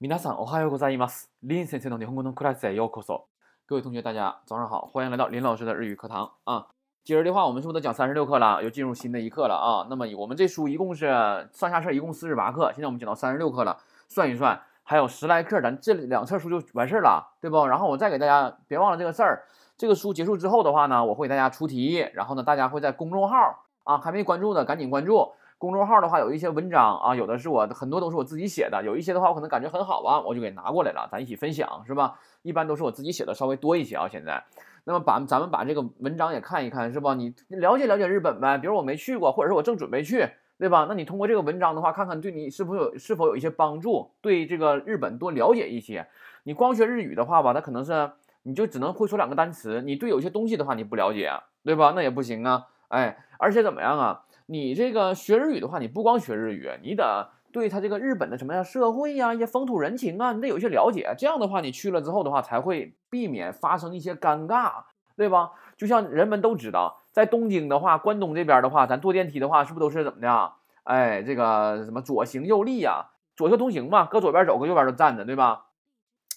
皆さんおはようございます。林先生の日本語のクラスへようこそ。各位同学，大家早上好，欢迎来到林老师的日语课堂啊。今儿的话，我们是不是都讲三十六课了？又进入新的一课了啊。那么我们这书一共是上下册一共四十八课，现在我们讲到三十六课了，算一算还有十来课，咱这两册书就完事儿了，对不？然后我再给大家别忘了这个事儿，这个书结束之后的话呢，我会给大家出题，然后呢，大家会在公众号啊，还没关注的赶紧关注。 公众号的话有一些文章啊，有的是我很多都是我自己写的，有一些的话我可能感觉很好啊，我就给拿过来了，咱一起分享是吧？一般都是我自己写的，稍微多一些啊。现在，那么把咱们把这个文章也看一看是吧？你了解了解日本呗，比如我没去过，或者是我正准备去，对吧？那你通过这个文章的话，看看对你是否有是否有一些帮助，对这个日本多了解一些。你光学日语的话吧，它可能是你就只能会说两个单词，你对有些东西的话你不了解，对吧？那也不行啊，哎，而且怎么样啊？你这个学日语的话，你不光学日语，你得对他这个日本的什么呀社会呀、一些风土人情啊，你得有一些了解。这样的话，你去了之后的话，才会避免发生一些尴尬，对吧？就像人们都知道，在东京的话，关东这边的话，咱坐电梯的话，是不是都是怎么的？哎，这个什么左行右立呀，左右通行嘛，搁左边走，搁右边都站着，对吧？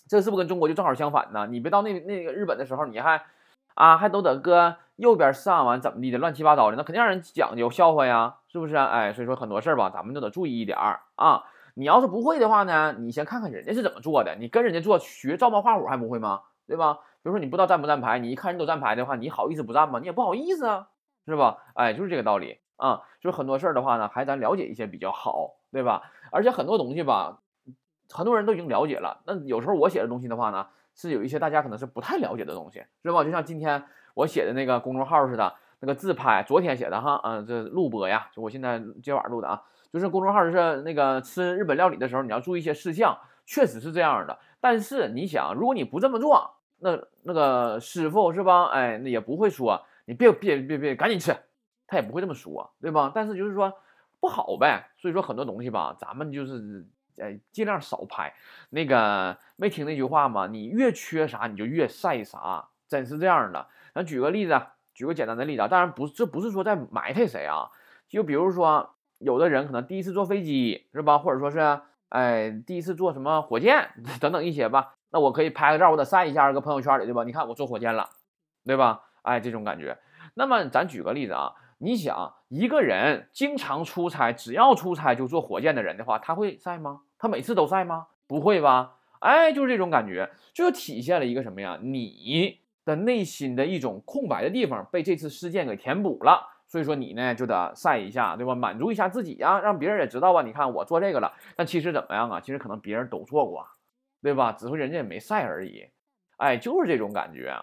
这是不是跟中国就正好相反呢？你别到那那个日本的时候，你还啊还都得搁。右边上完怎么地的乱七八糟的，那肯定让人讲究笑话呀，是不是？哎，所以说很多事儿吧，咱们都得注意一点儿啊。你要是不会的话呢，你先看看人家是怎么做的，你跟人家做学照猫画虎还不会吗？对吧？比如说你不知道站不站牌，你一看人都站牌的话，你好意思不站吗？你也不好意思啊，是吧？哎，就是这个道理啊。就是很多事儿的话呢，还咱了解一些比较好，对吧？而且很多东西吧，很多人都已经了解了。那有时候我写的东西的话呢，是有一些大家可能是不太了解的东西，是吧？就像今天。我写的那个公众号似的，那个自拍，昨天写的哈，嗯，这录播呀，就我现在今晚录的啊，就是公众号是那个吃日本料理的时候，你要注意一些事项，确实是这样的。但是你想，如果你不这么做，那那个师傅是吧？哎，那也不会说你别别别别赶紧吃，他也不会这么说，对吧？但是就是说不好呗。所以说很多东西吧，咱们就是哎尽量少拍。那个没听那句话吗？你越缺啥，你就越晒啥，真是这样的。咱举个例子，举个简单的例子啊，当然不，这不是说在埋汰谁啊。就比如说，有的人可能第一次坐飞机，是吧？或者说是，哎，第一次坐什么火箭 等等一些吧。那我可以拍个照，我得晒一下，搁朋友圈里，对吧？你看我坐火箭了，对吧？哎，这种感觉。那么咱举个例子啊，你想一个人经常出差，只要出差就坐火箭的人的话，他会晒吗？他每次都晒吗？不会吧？哎，就是这种感觉，就体现了一个什么呀？你。的内心的一种空白的地方被这次事件给填补了，所以说你呢就得晒一下，对吧？满足一下自己呀，让别人也知道吧。你看我做这个了，但其实怎么样啊？其实可能别人都做过，对吧？只会人家也没晒而已。哎，就是这种感觉。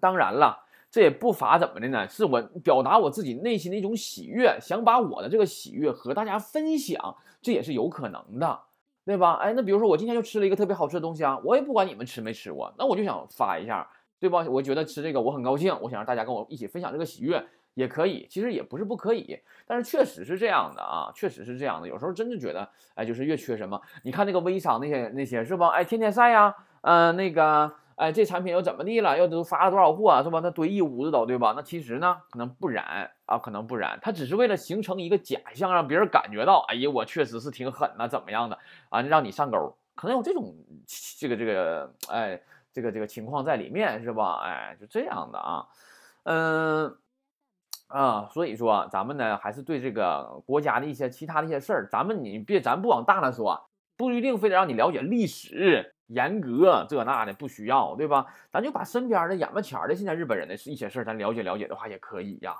当然了，这也不乏怎么的呢？是我表达我自己内心的一种喜悦，想把我的这个喜悦和大家分享，这也是有可能的，对吧？哎，那比如说我今天就吃了一个特别好吃的东西啊，我也不管你们吃没吃过，那我就想发一下。对吧？我觉得吃这个我很高兴，我想让大家跟我一起分享这个喜悦，也可以。其实也不是不可以，但是确实是这样的啊，确实是这样的。有时候真的觉得，哎，就是越缺什么，你看那个微商那些那些是吧？哎，天天晒呀，嗯，那个，哎，这产品又怎么地了？又都发了多少货啊是吧？那堆一屋子都对吧？那其实呢，可能不然啊，可能不然，他只是为了形成一个假象，让别人感觉到，哎呀，我确实是挺狠呐，怎么样的啊？让你上钩，可能有这种这个这个，哎。这个这个情况在里面是吧？哎，就这样的啊，嗯啊，所以说咱们呢还是对这个国家的一些其他的一些事儿，咱们你别咱不往大了说，不一定非得让你了解历史、严格这那的，不需要对吧？咱就把身边的眼巴前的现在日本人的一些事儿，咱了解了解的话也可以呀，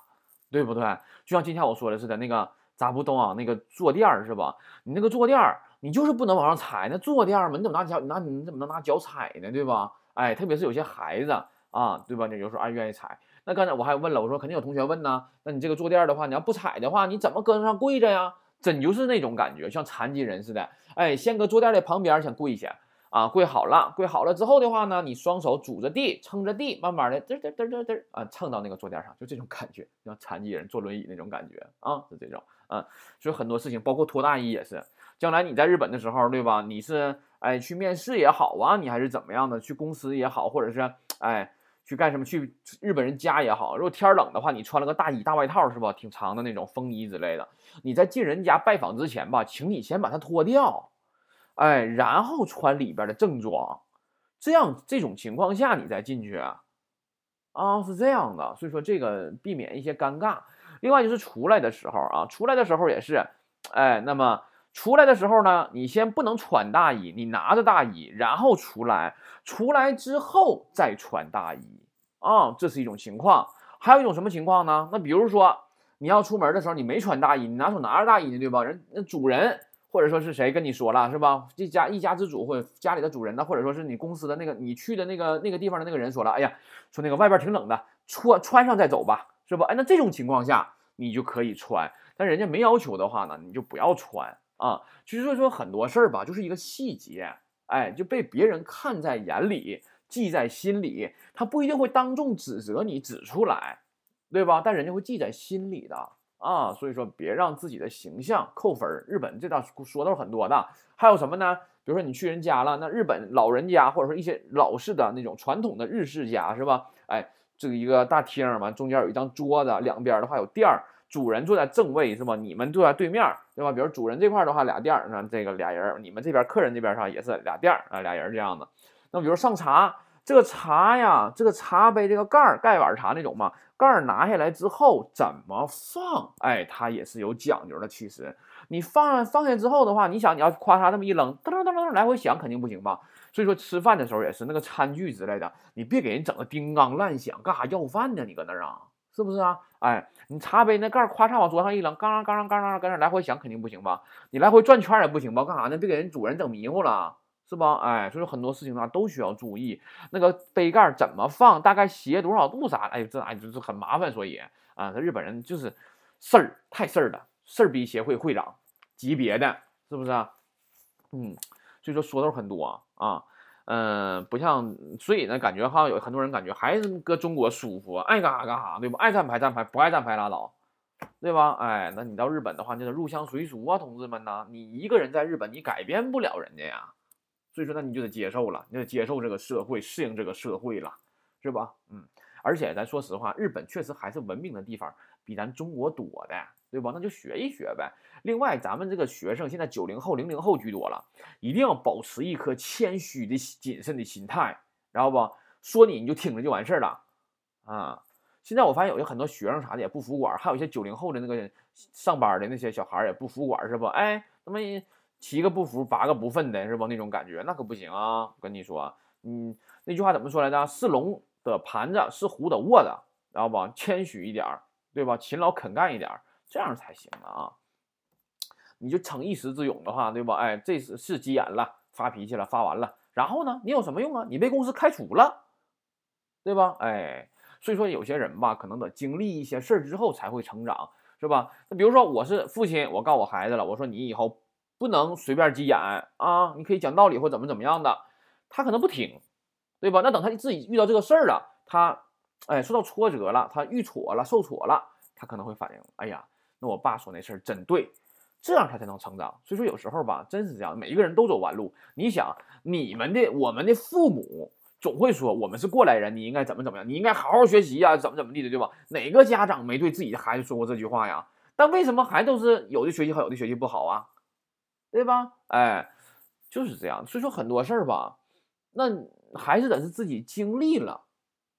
对不对？就像今天我说的似的，那个咋不东啊？那个坐垫是吧？你那个坐垫，你就是不能往上踩，那坐垫嘛，你怎么拿脚？拿你怎么能拿脚踩呢？对吧？哎，特别是有些孩子啊，对吧？你有时候爱愿意踩。那刚才我还问了，我说肯定有同学问呢。那你这个坐垫的话，你要不踩的话，你怎么搁上跪着呀？真就是那种感觉，像残疾人似的。哎，先搁坐垫的旁边先跪下啊，跪好了，跪好了之后的话呢，你双手拄着地，撑着地，慢慢的嘚嘚嘚嘚嘚啊，蹭到那个坐垫上，就这种感觉，像残疾人坐轮椅那种感觉啊，就这种。嗯，所以很多事情，包括脱大衣也是。将来你在日本的时候，对吧？你是哎去面试也好啊，你还是怎么样的？去公司也好，或者是哎去干什么？去日本人家也好。如果天冷的话，你穿了个大衣大外套是吧？挺长的那种风衣之类的。你在进人家拜访之前吧，请你先把它脱掉。哎，然后穿里边的正装，这样这种情况下你再进去啊，是这样的，所以说这个避免一些尴尬。另外就是出来的时候啊，出来的时候也是，哎，那么出来的时候呢，你先不能穿大衣，你拿着大衣，然后出来，出来之后再穿大衣啊，这是一种情况。还有一种什么情况呢？那比如说你要出门的时候，你没穿大衣，你拿手拿着大衣呢，对吧？人那主人或者说是谁跟你说了，是吧？这家一家之主或者家里的主人呢，或者说是你公司的那个你去的那个那个地方的那个人说了，哎呀，说那个外边挺冷的，穿穿上再走吧。是吧？哎，那这种情况下你就可以穿，但人家没要求的话呢，你就不要穿啊。其实说很多事儿吧，就是一个细节，哎，就被别人看在眼里，记在心里，他不一定会当众指责你指出来，对吧？但人家会记在心里的啊。所以说，别让自己的形象扣分儿。日本这道说的很多的，还有什么呢？比如说你去人家了，那日本老人家或者说一些老式的那种传统的日式家，是吧？哎。这个一个大厅嘛，中间有一张桌子，两边的话有垫儿，主人坐在正位是吧？你们坐在对面，对吧？比如主人这块的话俩垫儿，那这个俩人，你们这边客人这边上也是俩垫儿啊，俩人这样的。那比如上茶，这个茶呀，这个茶杯这个盖儿盖碗茶那种嘛，盖儿拿下来之后怎么放？哎，它也是有讲究的。其实你放放下之后的话，你想你要夸嚓这么一扔，噔噔噔噔来回响肯定不行吧？所以说吃饭的时候也是那个餐具之类的，你别给人整的叮当乱响，干啥要饭呢？你搁那儿啊，是不是啊？哎，你茶杯那盖儿咵嚓往桌上一扔，刚刚刚刚刚搁那来回响，肯定不行吧？你来回转圈也不行吧？干啥呢？别给人主人整迷糊了，是吧？哎，所以说很多事情啊都需要注意，那个杯盖怎么放，大概斜多少度啥？哎，这哎就是很麻烦，所以啊，这日本人就是事儿太事儿了，事儿逼协会会长级别的，是不是啊？嗯。所以说说头很多啊，嗯，不像，所以呢，感觉好像有很多人感觉还是搁中国舒服，爱干啥干啥，对吧？爱站牌站牌，不爱站牌拉倒，对吧？哎，那你到日本的话，就是入乡随俗啊，同志们呐，你一个人在日本，你改变不了人家呀。所以说，那你就得接受了，你得接受这个社会，适应这个社会了，是吧？嗯，而且咱说实话，日本确实还是文明的地方比咱中国多的。对吧？那就学一学呗。另外，咱们这个学生现在九零后、零零后居多了，一定要保持一颗谦虚的、谨慎的心态，然后不说你你就听着就完事儿了啊。现在我发现有些很多学生啥的也不服管，还有一些九零后的那个上班的那些小孩也不服管，是不？哎，他妈七个不服八个不忿的是不？那种感觉那可不行啊！我跟你说，嗯，那句话怎么说来着？是龙的盘子，是虎的卧的，然后吧，谦虚一点儿，对吧？勤劳肯干一点儿。这样才行啊！你就逞一时之勇的话，对吧？哎，这是是急眼了，发脾气了，发完了，然后呢？你有什么用啊？你被公司开除了，对吧？哎，所以说有些人吧，可能得经历一些事儿之后才会成长，是吧？那比如说我是父亲，我告我孩子了，我说你以后不能随便急眼啊，你可以讲道理或怎么怎么样的，他可能不听，对吧？那等他自己遇到这个事儿了，他哎受到挫折了，他遇挫了，受挫了，他可能会反应，哎呀。那我爸说那事儿真对，这样他才能成长。所以说有时候吧，真是这样，每一个人都走弯路。你想，你们的我们的父母总会说我们是过来人，你应该怎么怎么样，你应该好好学习呀，怎么怎么地的，对吧？哪个家长没对自己的孩子说过这句话呀？但为什么还都是有的学习好，有的学习不好啊？对吧？哎，就是这样。所以说很多事儿吧，那还是得是自己经历了，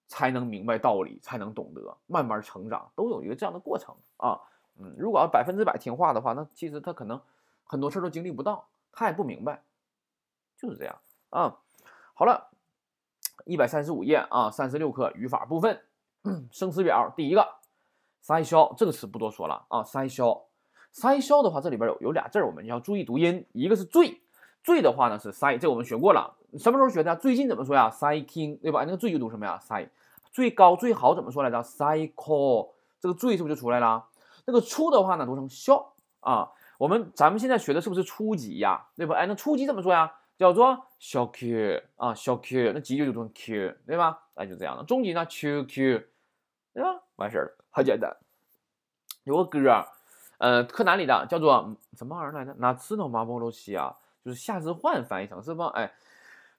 才能明白道理，才能懂得，慢慢成长，都有一个这样的过程啊。嗯，如果要百分之百听话的话，那其实他可能很多事儿都经历不到，他也不明白，就是这样啊。好了，一百三十五页啊，三十六课语法部分，生词表第一个塞销这个词不多说了啊，塞销塞销的话，这里边有有俩字儿，我们要注意读音，一个是最最的话呢是塞，这我们学过了，什么时候学的？最近怎么说呀？塞 king 对吧？那个最就读什么呀？塞最高最好怎么说来着？塞 call 这个最是不是就出来了？那个初的话呢，读成肖啊。我们咱们现在学的是不是初级呀？对吧？哎，那初级怎么说呀？叫做小 q 啊，小 q。那级就读成 q，对吧？哎，就这样的。中级呢，q q，对吧？完事儿了，很简单。有个歌，呃，柯南里的叫做什么玩意儿来着？哪次诺马波罗西啊？就是夏之幻翻译成是吧？哎。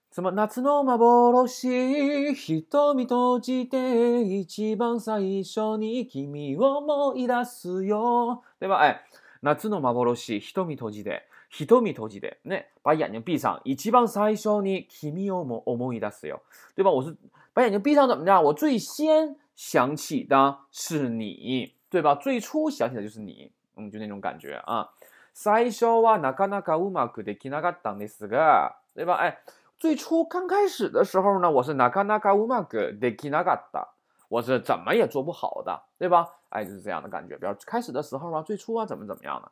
什么？夏の幻、瞳閉じて一番最初に君を思い出すよ，对吧？哎，夏の幻、瞳閉じて hitomi toji de，那把眼睛闭上，一起帮最初に君を思い出すよ，对吧？我是把眼睛闭上怎么着？我最先想起的是你，对吧？最初想起的就是你， 嗯，就那种感觉啊。最初はなかなかうまくできなかったんですが，对吧？哎，最初刚开始的时候呢，我是なかなかうまくできなかった，我是怎么也做不好的，对吧？哎，就是这样的感觉。比如开始的时候啊，最初啊，怎么怎么样的。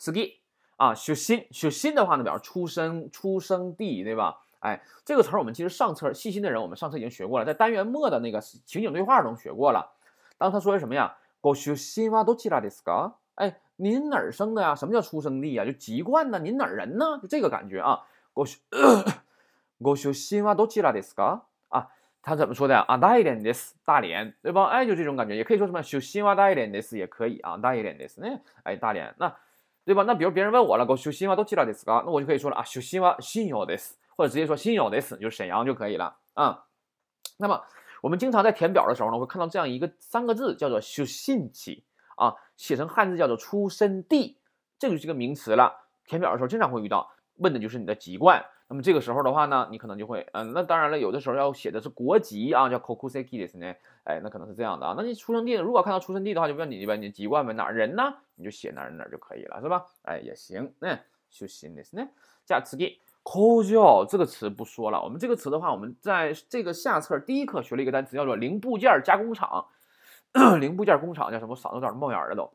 ski 啊，出新出新的话呢，表示出生出生地，对吧？哎，这个词儿我们其实上册细心的人，我们上册已经学过了，在单元末的那个情景对话中学过了。当他说什么呀？ 我出新哇都起来的是个？哎，您哪儿生的呀？什么叫出生地呀？就籍贯呢？您哪儿人呢？就这个感觉啊。我出我出新哇都起来的是个？啊，他怎么说的呀？啊，大一点的大连，对吧？哎，就这种感觉，也可以说什么出新哇大一点的也可以啊，大一点的是呢？哎，大连那。对吧？那比如别人问我了，我修新话都记了的是噶，那我就可以说了啊，修新话新有的是，或者直接说新有的是，就是沈阳就可以了啊。那么我们经常在填表的时候呢，会看到这样一个三个字，叫做修信起啊，写成汉字叫做出生地，这就是个名词了。填表的时候经常会遇到，问的就是你的籍贯。那么这个时候的话呢，你可能就会，嗯，那当然了，有的时候要写的是国籍啊，叫 kokuseki 的是呢，哎，那可能是这样的啊。那你出生地，如果看到出生地的话，就问你问你籍贯问哪人呢？你就写哪儿哪就可以了，是吧？哎，也行。那就行的是呢。加次给 kojo 这个词不说了，我们这个词的话，我们在这个下册第一课学了一个单词，叫做零部件加工厂。零部件工厂叫什么？嗓子有点冒烟了都。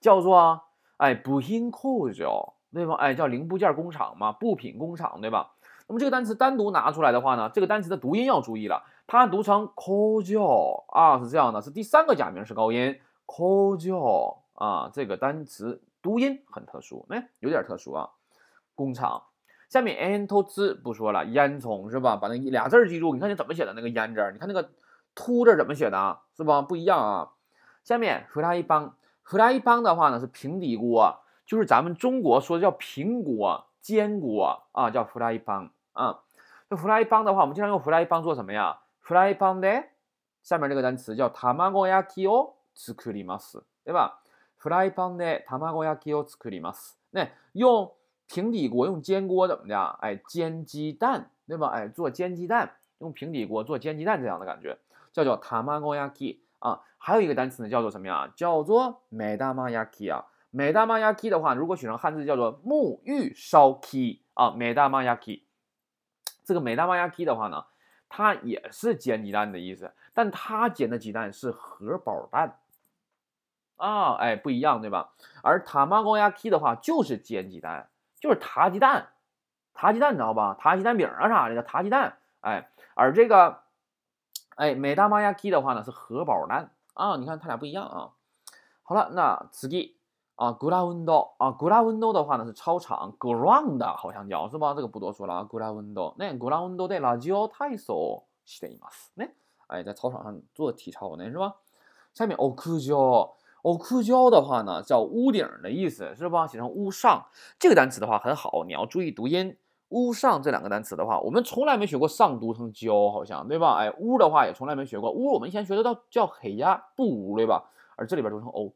叫做哎不 in kojo。对吧？哎，叫零部件工厂嘛，部品工厂，对吧？那么这个单词单独拿出来的话呢，这个单词的读音要注意了，它读成 kojo 啊，是这样的，是第三个假名是高音 kojo 啊，这个单词读音很特殊，哎，有点特殊啊。工厂，下面 n 头字不说了，烟囱是吧？把那俩字记住，你看你怎么写的那个烟字，你看那个凸字怎么写的，是吧？不一样啊。下面 fry 帮，fry 帮的话呢是平底锅。就是咱们中国说的叫平锅、煎锅啊，叫弗拉伊邦啊。那弗拉伊邦的话，我们经常用弗拉伊邦做什么呀？弗拉伊邦的下面这个单词叫 tamagoyaki o tsukurimasu，对吧？弗拉伊邦的 tamagoyaki o tsukurimasu。那用平底锅、用煎锅怎么的？哎，煎鸡蛋，对吧？哎，做煎鸡蛋，用平底锅做煎鸡蛋这样的感觉，叫做 tamagoyaki 啊。还有一个单词呢，叫做什么呀？叫做 medamayaki 啊。美大妈 yaki 的话，如果写成汉字叫做沐浴烧 K 啊，美大妈 yaki。这个美大妈 yaki 的话呢，它也是煎鸡蛋的意思，但它煎的鸡蛋是荷包蛋啊，哎，不一样对吧？而塔玛高 yaki 的话就是煎鸡蛋，就是塔鸡蛋，塔鸡蛋你知道吧？塔鸡蛋饼啊啥的叫塔鸡蛋，哎，而这个哎美大妈 yaki 的话呢是荷包蛋啊，你看它俩不一样啊。好了，那次给。啊，ground 啊，ground 的话呢是操场，ground 好像叫是吧？这个不多说了啊，ground 那 ground でラジオ体操しています。那哎，在操场上做体操呢是吧？下面屋上， 屋上的话呢叫屋顶的意思是吧？写成屋上这个单词的话很好，你要注意读音。屋上这两个单词的话，我们从来没学过上读成胶，好像对吧？哎，屋的话也从来没学过，屋我们以前学的叫叫黑呀，不屋对吧？而这里边读成屋。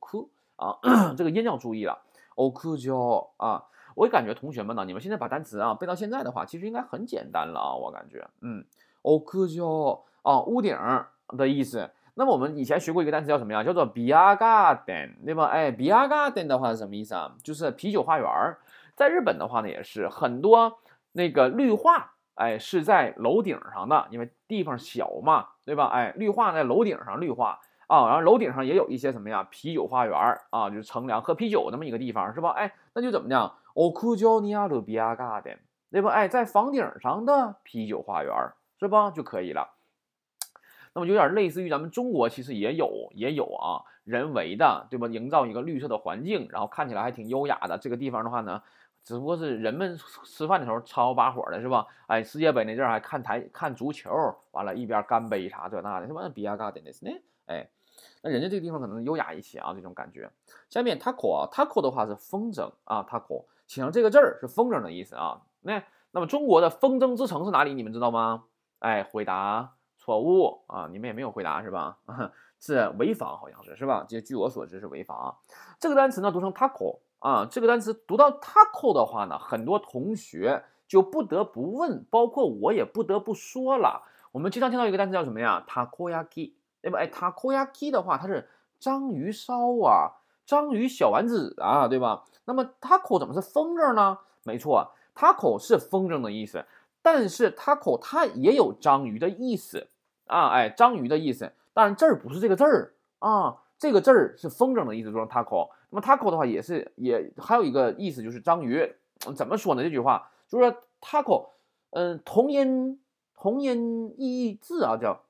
啊，这个音要注意了。o k u j o 啊，我感觉同学们呢，你们现在把单词啊背到现在的话，其实应该很简单了啊，我感觉，嗯 o k u j o 啊，屋顶的意思。那么我们以前学过一个单词叫什么呀？叫做 beer garden，对吧？哎，beer garden 的话是什么意思啊？就是啤酒花园儿。在日本的话呢，也是很多那个绿化，哎，是在楼顶上的，因为地方小嘛，对吧？哎，绿化在楼顶上绿化。啊，然后楼顶上也有一些什么呀？啤酒花园儿啊，就是乘凉喝啤酒那么一个地方，是吧？哎，那就怎么讲？Okujonia Lubia Garden，对吧？哎，在房顶上的啤酒花园，是吧？就可以了。那么有点类似于咱们中国，其实也有也有啊，人为的，对吧？营造一个绿色的环境，然后看起来还挺优雅的。这个地方的话呢，只不过是人们吃饭的时候吵把火的，是吧？哎，世界杯那阵儿还看台看足球，完了，一边干杯啥这那的，是吧？Bia Garden 的是呢，哎。那人家这个地方可能优雅一些啊，这种感觉。下面 taco 啊，taco 的话是风筝啊，taco 写上这个字儿是风筝的意思啊。那那么中国的风筝之城是哪里？你们知道吗？哎，回答错误啊，你们也没有回答是吧？是潍坊好像是是吧？这据我所知是潍坊。这个单词呢读成 taco 啊，这个单词读到 taco 的话呢，很多同学就不得不问，包括我也不得不说了。我们经常听到一个单词叫什么呀？takoyaki，对吧？哎，takoyaki 的话，它是章鱼烧啊，章鱼小丸子啊，对吧？那么 taco 怎么是风筝呢？没错，taco 是风筝的意思，但是 taco 它也有章鱼的意思啊，哎，章鱼的意思，当然这儿不是这个字儿啊，这个字儿是风筝的意思，说成 taco。那么 taco 的话也是也还有一个意思就是章鱼，怎么说呢？这句话就是说 taco，嗯，同音同音异义字啊，叫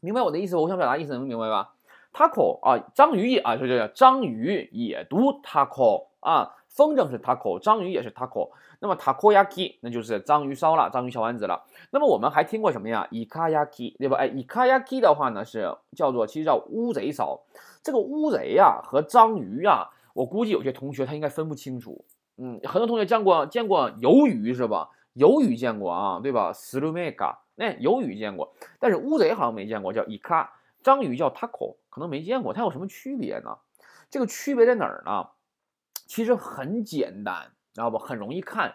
明白我的意思我想表达意思能明白吧？taco 啊，章鱼也啊，就叫章鱼也读 taco 啊，风筝是 taco，章鱼也是 taco。那么 takoyaki 那就是章鱼烧了，章鱼小丸子了。那么我们还听过什么呀？ikayaki 对吧？哎，ikayaki 的话呢是叫做其实叫乌贼烧。这个乌贼呀和章鱼呀，我估计有些同学他应该分不清楚。嗯，很多同学见过见过鱿鱼是吧？鱿鱼见过啊，对吧 s l u m e g a 那鱿鱼见过，但是乌贼好像没见过，叫 ika。章鱼叫 taco，可能没见过。它有什么区别呢？这个区别在哪儿呢？其实很简单，知道不？很容易看。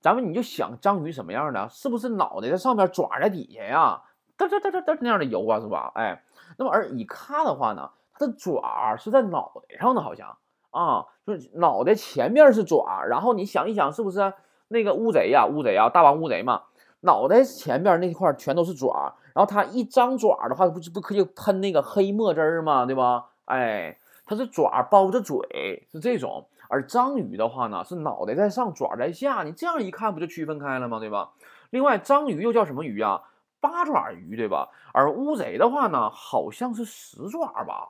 咱们你就想章鱼什么样的？是不是脑袋在上面，爪在底下呀？嘚嘚嘚嘚嘚那样的游啊，是吧？哎，那么而一看的话呢？它的爪是在脑袋上的，好像啊，就是脑袋前面是爪，然后你想一想，是不是那个乌贼呀？乌贼啊，大王乌贼嘛，脑袋前面那块全都是爪，然后它一张爪的话，不不可以喷那个黑墨汁儿吗？对吧？哎，它是爪包着嘴，是这种。而章鱼的话呢，是脑袋在上，爪在下，你这样一看不就区分开了吗？对吧？另外，章鱼又叫什么鱼啊？八爪鱼，对吧？而乌贼的话呢，好像是十爪吧？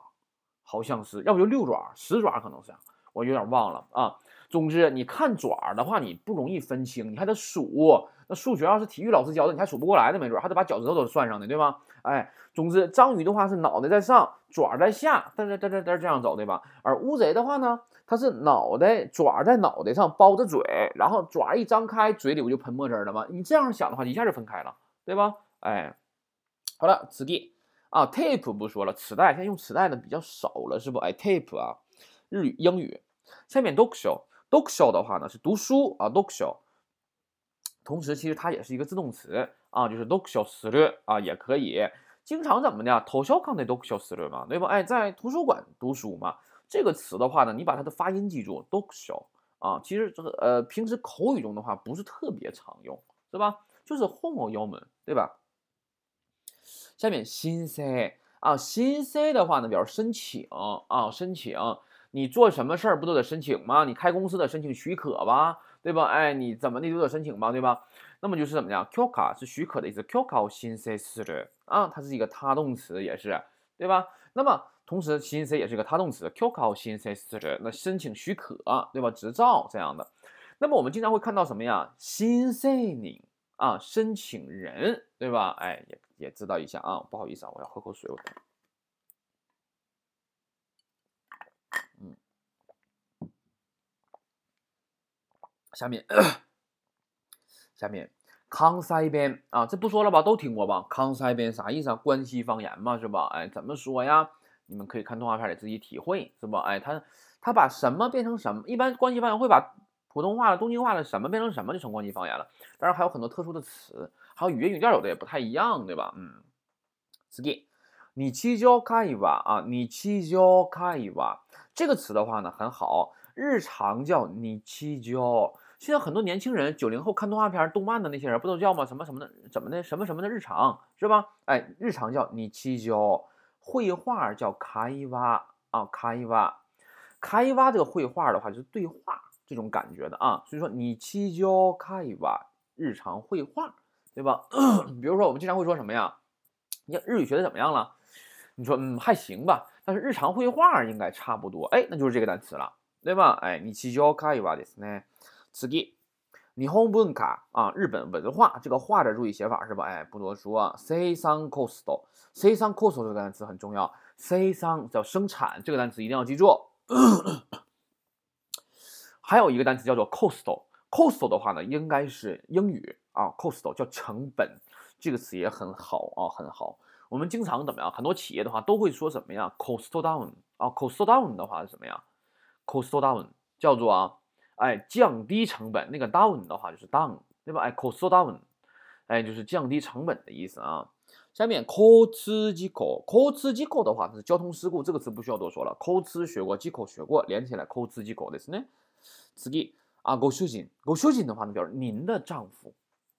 好像是，要不就六爪、十爪，可能是，我有点忘了啊。总之，你看爪的话，你不容易分清，你还得数。那数学要是体育老师教的，你还数不过来的，没准还得把脚趾头都算上的，对吧？哎，总之，章鱼的话是脑袋在上，爪在下，嘚嘚嘚嘚嘚这样走，对吧？而乌贼的话呢，它是脑袋爪在脑袋上包着嘴，然后爪一张开，嘴里不就喷墨汁了吗？你这样想的话，一下就分开了，对吧？哎，好了，此地。啊，tape 不说了，磁带现在用磁带的比较少了，是不？哎，tape 啊，日语、英语。下面 d o k s h o d o k s h o 的话呢是读书啊 d o k s h o。同时，其实它也是一个自动词啊，就是 dokusho する啊，也可以。经常怎么的？图書館で dokusho する嘛，对吧？哎，在图书馆读书嘛。这个词的话呢，你把它的发音记住，dokusho 啊。其实这个呃，平时口语中的话不是特别常用，是吧？就是后某腰门，对吧？下面新 C 啊，新 C 的话呢，表示申请啊，申请。你做什么事儿不都得申请吗？你开公司得申请许可吧， 对吧？哎，你怎么的都得申请吧，对吧？那么就是怎么样？Q 卡是许可的意思，Q 卡新 C 是的啊，它是一个他动词，也是对吧？那么同时新 C 也是一个他动词，Q 卡新 C 是的，那申请许可，对吧？执照这样的。那么我们经常会看到什么呀？新 C 领啊，申请人，对吧？哎，也。也知道一下啊，不好意思啊，我要喝口水。我，下面，下面康塞边啊，这不说了吧，都听过吧？康塞边啥意思啊？关西方言嘛，是吧？哎，怎么说呀？你们可以看动画片里自己体会，是吧？哎，他他把什么变成什么？一般关西方言会把普通话的、东京话的什么变成什么，就成关西方言了。当然还有很多特殊的词。还有语言语调有的也不太一样，对吧？嗯，次ぎ、日常会話啊，日常会話这个词的话呢很好，日常叫你七交。现在很多年轻人，九零后看动画片、动漫的那些人不都叫吗？什么什么的，怎么的，什么什么的日常是吧？哎，日常叫日常，绘画叫会話啊，会話。会話这个绘画的话就是对话这种感觉的啊，所以说日常会話，日常绘画。对吧？比如说，我们经常会说什么呀？你日语学的怎么样了？你说，嗯，还行吧。但是日常绘画应该差不多。哎，那就是这个单词了，对吧？哎，日常会話ですね。 次日本文化啊，日本文化，这个画的注意写法是吧？哎，不多说。生産コスト，生産コスト这个单词很重要。生産叫生产，这个单词一定要记住。还有一个单词叫做 cost，cost 的话呢，应该是英语。啊，cost 叫成本，这个词也很好啊，很好。我们经常怎么样？很多企业的话都会说什么呀？cost down 啊，cost down 的话是什么呀？cost down 叫做啊， 哎，降低成本。那个 down 的话就是 down，对吧？哎，cost down，哎，就是降低成本的意思啊。下面交通事故，交通事故的话是交通事故，这个词不需要多说了。交通学过，事故学过，连起来交通事故ですね。次啊，ご主人，ご主人的话呢，表示您的丈夫，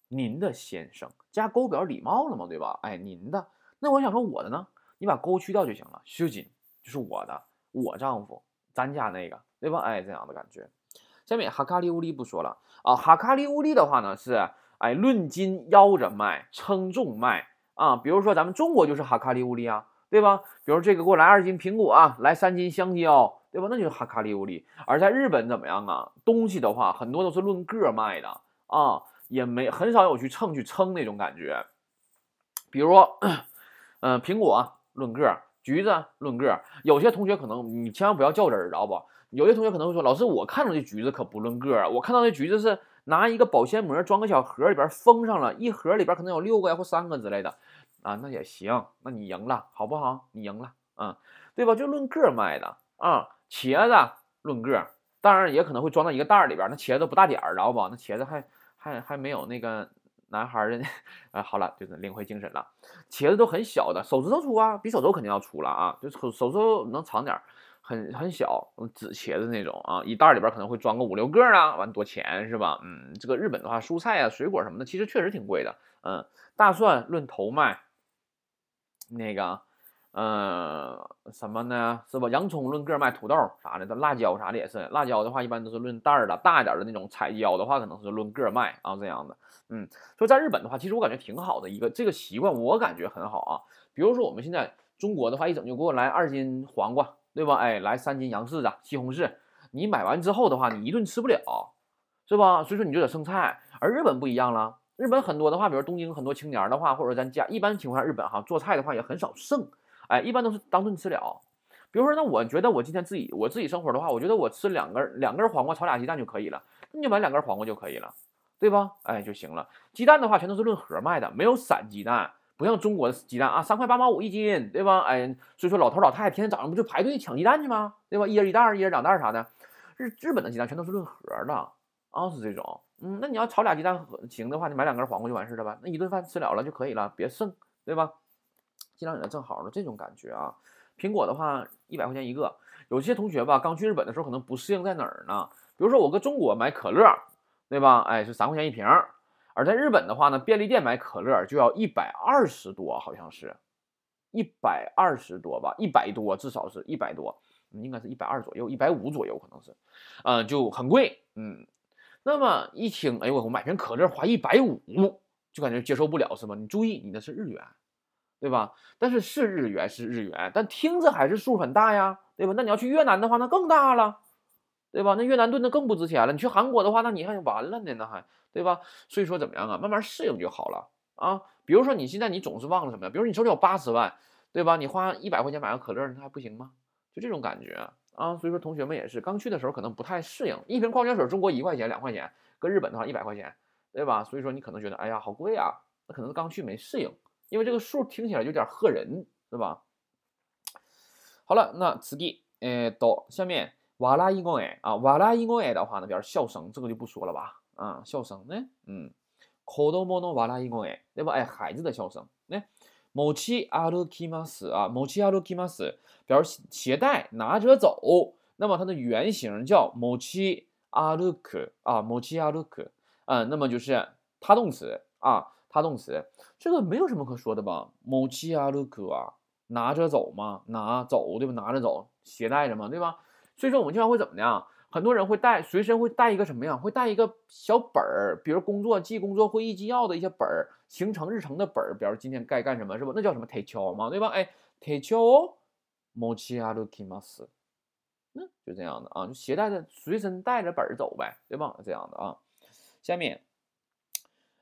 您的先生，加勾表示礼貌了嘛，对吧？哎，您的。那我想说我的呢，你把勾去掉就行了。主人就是我的，我丈夫，咱家那个，对吧？哎，这样的感觉。 下面哈卡利乌利不说了啊，哈卡利乌利的话呢是哎论斤腰着卖，称重卖啊。比如说咱们中国就是哈卡利乌利啊，对吧？比如这个给我来二斤苹果啊，来三斤香蕉。对吧？那就是哈卡利乌利。而在日本怎么样啊？东西的话，很多都是论个卖的啊，也没很少有去称去称那种感觉。比如，嗯，苹果论个，橘子论个。有些同学可能你千万不要较真儿，知道不？有些同学可能会说，老师，我看到的橘子可不论个啊，我看到的橘子是拿一个保鲜膜装个小盒里边封上了，一盒里边可能有六个呀或三个之类的啊，那也行，那你赢了，好不好？你赢了，嗯，对吧？就论个卖的啊。茄子论个，当然也可能会装到一个袋儿里边。那茄子不大点儿，知道不？那茄子还还还没有那个男孩的。啊，好了，就是领会精神了。茄子都很小的，手指头粗啊，比手指头肯定要粗了啊，就手手指头能长点儿，很很小，紫茄子那种啊，一袋里边可能会装个五六个啊，完多钱是吧？嗯，这个日本的话，蔬菜啊、水果什么的，其实确实挺贵的。嗯，大蒜论头卖，那个。嗯，什么呢？是吧？洋葱论个卖，土豆啥的，辣椒啥的也是。辣椒的话，一般都是论袋的，大一点的那种彩椒的话，可能是论个卖啊，这样的。嗯，所以在日本的话，其实我感觉挺好的一个这个习惯，我感觉很好啊。比如说我们现在中国的话，一整就给我来二斤黄瓜，对吧？哎，来三斤洋柿子、西红柿。你买完之后的话，你一顿吃不了，是吧？所以说你就得剩菜。而日本不一样了，日本很多的话，比如东京很多青年的话，或者咱家一般情况下，日本哈做菜的话也很少剩。哎，一般都是当顿吃了。比如说，那我觉得我今天自己我自己生活的话，我觉得我吃两根两根黄瓜炒俩鸡蛋就可以了，那你就买两根黄瓜就可以了，对吧？哎，就行了。鸡蛋的话，全都是论盒卖的，没有散鸡蛋，不像中国的鸡蛋啊，三块八毛五一斤，对吧？哎，所以说老头老太太天天早上不就排队抢鸡蛋去吗？对吧？一人一袋，一人两袋啥的。日日本的鸡蛋全都是论盒的啊，是这种。嗯，那你要炒俩鸡蛋行的话，你买两根黄瓜就完事了呗，那一顿饭吃了了就可以了，别剩，对吧？尽量给它正好的这种感觉啊，苹果的话一百块钱一个。有些同学吧，刚去日本的时候可能不适应在哪儿呢？比如说我搁中国买可乐，对吧？哎，是三块钱一瓶。而在日本的话呢，便利店买可乐就要一百二十多，好像是一百二十多吧，一百多至少是一百多，应该是一百二左右，一百五左右可能是，嗯，就很贵。嗯，那么一听，哎我我买瓶可乐花一百五，就感觉接受不了，是吧？你注意，你那是日元。对吧？但是是日元是日元，但听着还是数很大呀，对吧？那你要去越南的话，那更大了，对吧？那越南盾那更不值钱了。你去韩国的话，那你还完了呢，那还对吧？所以说怎么样啊？慢慢适应就好了啊。比如说你现在你总是忘了什么呀？比如你手里有八十万，对吧？你花一百块钱买个可乐，那还不行吗？就这种感觉啊。所以说同学们也是刚去的时候可能不太适应，一瓶矿泉水中国一块钱两块钱，搁日本的话一百块钱，对吧？所以说你可能觉得哎呀好贵啊，那可能是刚去没适应。因为这个数听起来有点吓人，对吧？好了，那次第，呃，到下面瓦拉伊公哎啊，瓦拉伊公哎的话呢，表示笑声，这个就不说了吧？啊，笑声呢，嗯，子供の瓦拉伊公哎，对吧？哎，孩子的笑声，呢，持ち歩きます啊，持ち歩きます，表示携带、拿着走。那么它的原型叫持ち歩く啊，持ち歩く，嗯，那么就是他动词啊。他动词，这个没有什么可说的吧？某期阿鲁克啊，拿着走嘛，拿走对吧？拿着走，携带着嘛，对吧？所以说我们经常会怎么样？ 很多人会带随身会带一个什么呀？会带一个小本儿，比如工作记、工作会议纪要的一些本儿，行程日程的本儿，比如今天该干什么是吧？那叫什么？提交嘛，对吧？哎，提交，某期阿鲁克马斯，嗯，就这样的啊，就携带着随身带着本儿走呗，对吧？这样的啊，下面。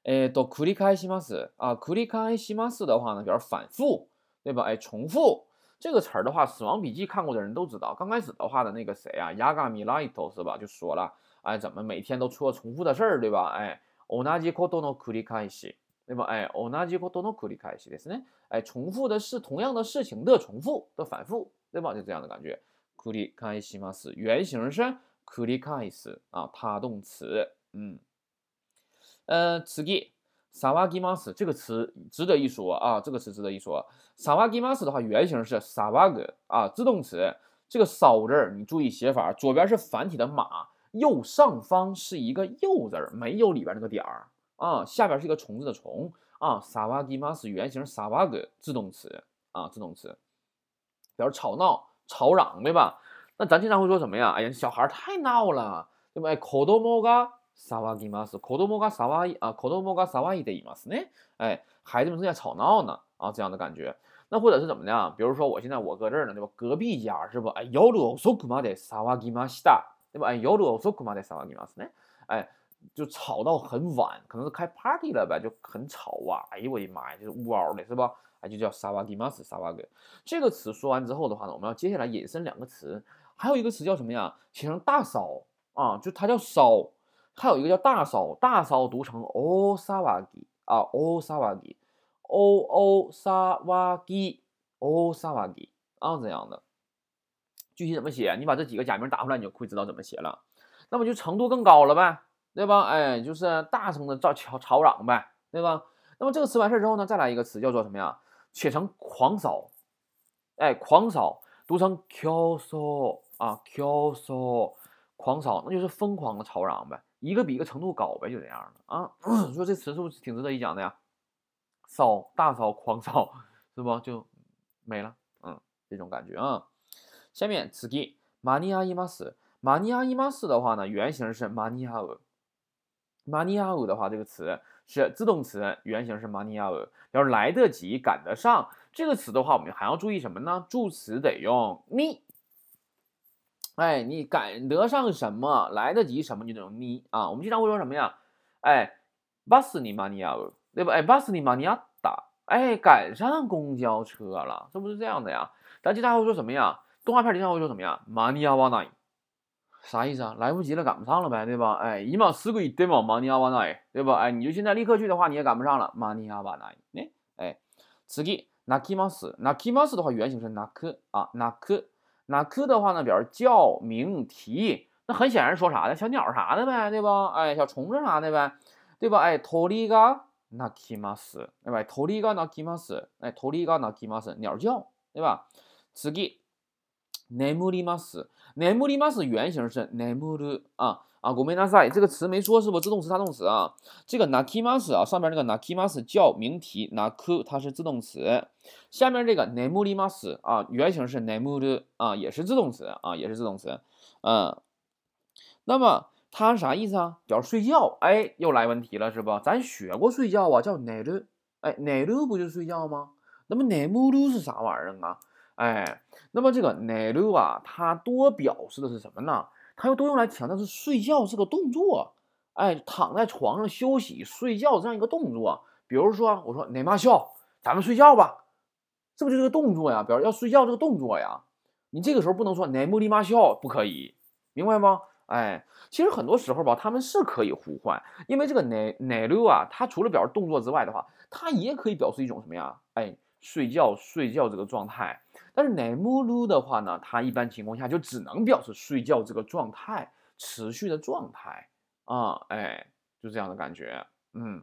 哎，都繰り返します啊，繰り返します的话呢，表示反复，对吧？哎，重复 这个词儿的话，《死亡笔记》看过的人都知道。刚开始的话的那个谁啊，ヤガミライト是吧？就说了，哎，怎么每天都做重复的事儿，对吧？哎，同じことの繰り返し，对吧？哎，同じことの繰り返しですね。哎，重复的是同样的事情的重复的反复，对吧？就这样的感觉。繰り返します，原型是 繰り返す啊，他动词。嗯，呃，次ぎ 騒ぎます这个词值得一说啊，这个词值得一说。騒ぎます的话，原型是騒ぐ啊，自动词。这个骚字儿，你注意写法，左边是繁体的马，右上方是一个右字儿，没有里边那个点儿啊，下边是一个虫子的虫啊。騒ぎます原型騒ぐ自动词啊，自动词，表示吵闹、吵嚷，对吧？那咱经常会说什么呀？哎呀，小孩太闹了，对吧？子供が 騒ぎます。子供が騒い啊，子供が騒いでいますね。哎，孩子们正在吵闹呢啊，这样的感觉。那或者是怎么的？比如说我现在我搁这儿呢，对吧？隔壁家是不？哎，夜遅くまで騒ぎました，对吧？哎，夜遅くまで騒ぎますね。哎，就吵到很晚，可能是开 party 了呗，就很吵啊。哎呦我的妈呀，就是呜嗷的，是吧？哎，就叫騒ぎます，騒ぐ。这个词说完之后的话呢，我们要接下来引申两个词，还有一个词叫什么呀？写成大骚啊，就它叫骚。 还有一个叫大骚，大骚读成お騒ぎ啊，お騒ぎ。哦哦萨瓦吉，哦萨瓦吉啊，这样的，具体怎么写？你把这几个假名打出来，你就会知道怎么写了。那么就程度更高了呗，对吧？哎，就是大声的吵吵吵嚷呗，对吧？那么这个词完事之后呢，再来一个词叫做什么呀？写成狂骚，哎，狂骚读成 q so 啊 q so，狂骚那就是疯狂的吵嚷呗， 一个比一个程度高呗，就这样的啊。说这词是不是挺值得一讲的呀？骚大骚狂骚是不就没了？嗯，这种感觉啊。下面次ぎマニアイマス，マニアイマス的话呢，原型是マニアウ。マニアウ的话，这个词是自动词，原型是マニアウ，要是来得及、赶得上。这个词的话，我们还要注意什么呢？助词得用你。 哎，你赶得上什么？来得及什么？就得用你啊。我们经常会说什么呀？哎，バスに間に合う。对吧？哎，巴斯尼玛尼亚达，哎，赶上公交车了，这不是这样的呀？咱经常会说什么呀？动画片经常会说什么呀？玛尼亚瓦奈，啥意思啊？来不及了，赶不上了呗，对吧？哎，一马四个一对嘛，玛尼亚瓦奈，对吧？哎，你就现在立刻去的话，你也赶不上了，玛尼亚瓦奈。哎哎，次ぎナキマス，ナキマス的话原型是ナク啊，ナク， ナク的话呢表示叫名提，那很显然说啥的？小鸟啥的呗，对吧？哎，小虫子啥的呗，对吧？哎，トリガ鳴きます。对吧？鳥が鳴きます。哎，鳥が鳴きます。鸟叫，对吧？次、眠ります。眠ります原型是眠る啊 啊。ごめんなさい，这个词没说是不？自动词、他动词啊。这个鳴きます啊，上面那个鳴きます叫名题，鳴く它是自动词。下面这个眠ります啊，原型是眠る啊，也是自动词啊，也是自动词。嗯，那么。它啥意思啊？表示睡觉。哎，又来问题了，是不？咱学过睡觉啊，叫奈鲁。哎，奈鲁不就是睡觉吗？那么奈木鲁是啥玩意儿啊？哎，那么这个奈鲁啊，它多表示的是什么呢？ 它又多用来强调是睡觉这个动作。哎，躺在床上休息、睡觉这样一个动作。比如说，我说奶妈笑，咱们睡觉吧，这不就是个动作呀？表示要睡觉这个动作呀。你这个时候不能说奶木里嘛笑，不可以，明白吗？哎，其实很多时候吧，他们是可以互换，因为这个奶奶六啊，它除了表示动作之外的话，它也可以表示一种什么呀？哎，睡觉睡觉这个状态。但是奈木鲁的话呢，它一般情况下就只能表示睡觉这个状态持续的状态啊，哎，就这样的感觉。嗯，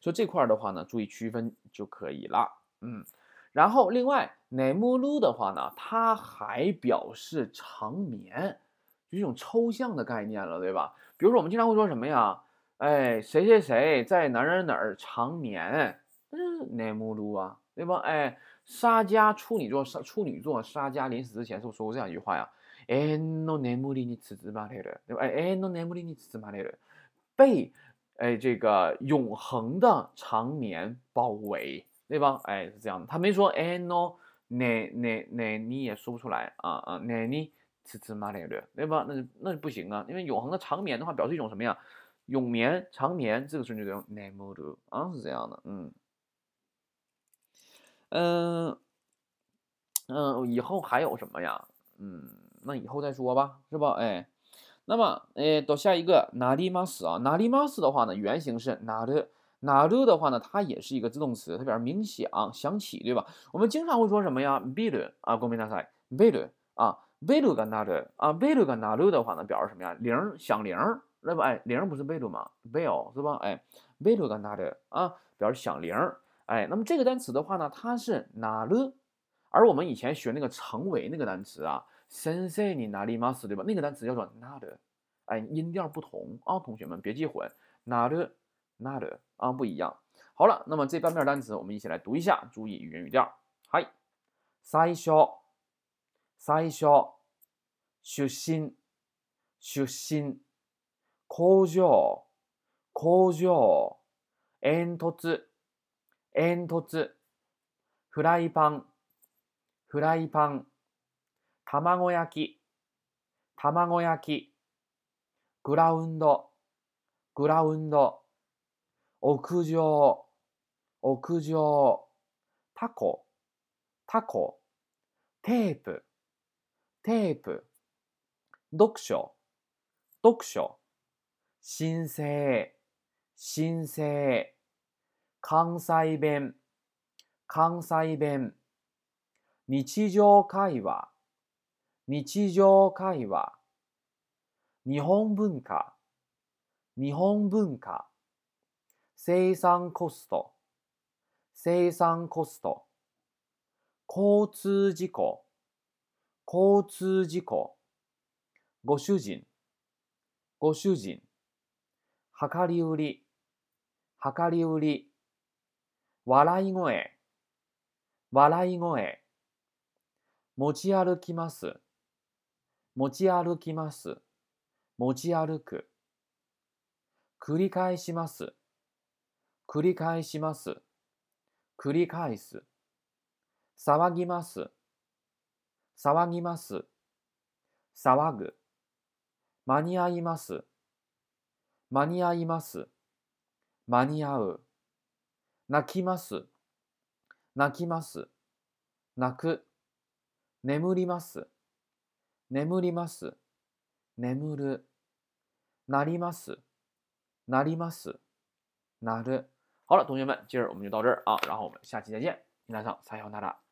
所以这块的话呢，注意区分就可以了。嗯，然后另外奈木鲁的话呢，它还表示长眠。就一种抽象的概念了，对吧？比如说，我们经常会说什么呀？哎，谁谁谁在哪儿哪儿哪儿长眠？嗯，内木鲁啊，对吧？哎，沙加处女座，沙处女座沙加临死之前是不是说过这样一句话呀？哎，no 内木里你辞职吧，对吧？哎哎，no 内木里你辞职吧，对被哎这个永恒的长眠包围，对吧？哎，是这样的，他没说哎 no 内内内你也说不出来啊啊，内你。吃吃嘛嘞对对吧？那就那就不行啊，因为永恒的长眠的话，表示一种什么呀？永眠、长眠，这个顺序得用 name 啊，是这样的，嗯嗯嗯，以后还有什么呀？嗯，那以后再说吧，是吧？哎，那么哎，到下一个 narimas 啊，narimas 的话呢，原型是 nar，nar 的话呢，它也是一个自动词，它表示冥想、想起，对吧？我们经常会说什么呀？biru 啊，公平大赛，biru 啊。贝鲁嘎纳的啊，贝鲁嘎纳鲁的话呢，表示什么呀？铃响铃，那不哎，铃不是贝鲁吗？bell 是吧？哎，贝鲁嘎纳的啊，表示响铃。哎，那么这个单词的话呢，它是哪鲁，而我们以前学那个成为那个单词啊，sensei 你哪里吗？是对吧？那个单词叫做哪的，哎，音调不同啊，同学们别记混，哪的哪的啊，不一样。好了，那么这半面单词我们一起来读一下，注意语音语调。嗨，最初，最初，出身，出身，工場，工場，煙突，煙突，フライパン、フライパン、卵焼き、卵焼き、グラウンド、グラウンド、屋上、屋上、タコ、タコ、テープ、テープ、読書、読書、申請、申請、関西弁、関西弁、日常会話、日常会話、日本文化、日本文化、生産コスト、生産コスト、交通事故、交通事故、ご主人、ご主人、量り売り、量り売り、笑い声、笑い声、持ち歩きます、持ち歩きます、持ち歩く、繰り返します、繰り返します、繰り返す、騒ぎます、騒ぎます、騒ぐ、間に合います、間に合います、間に合う、泣きます、泣きます、泣く、眠ります、眠ります、眠る、なります、なります、なる。好了，同学们，今儿我们就到这儿。啊，然后我们下期再见，皆さんさようなら。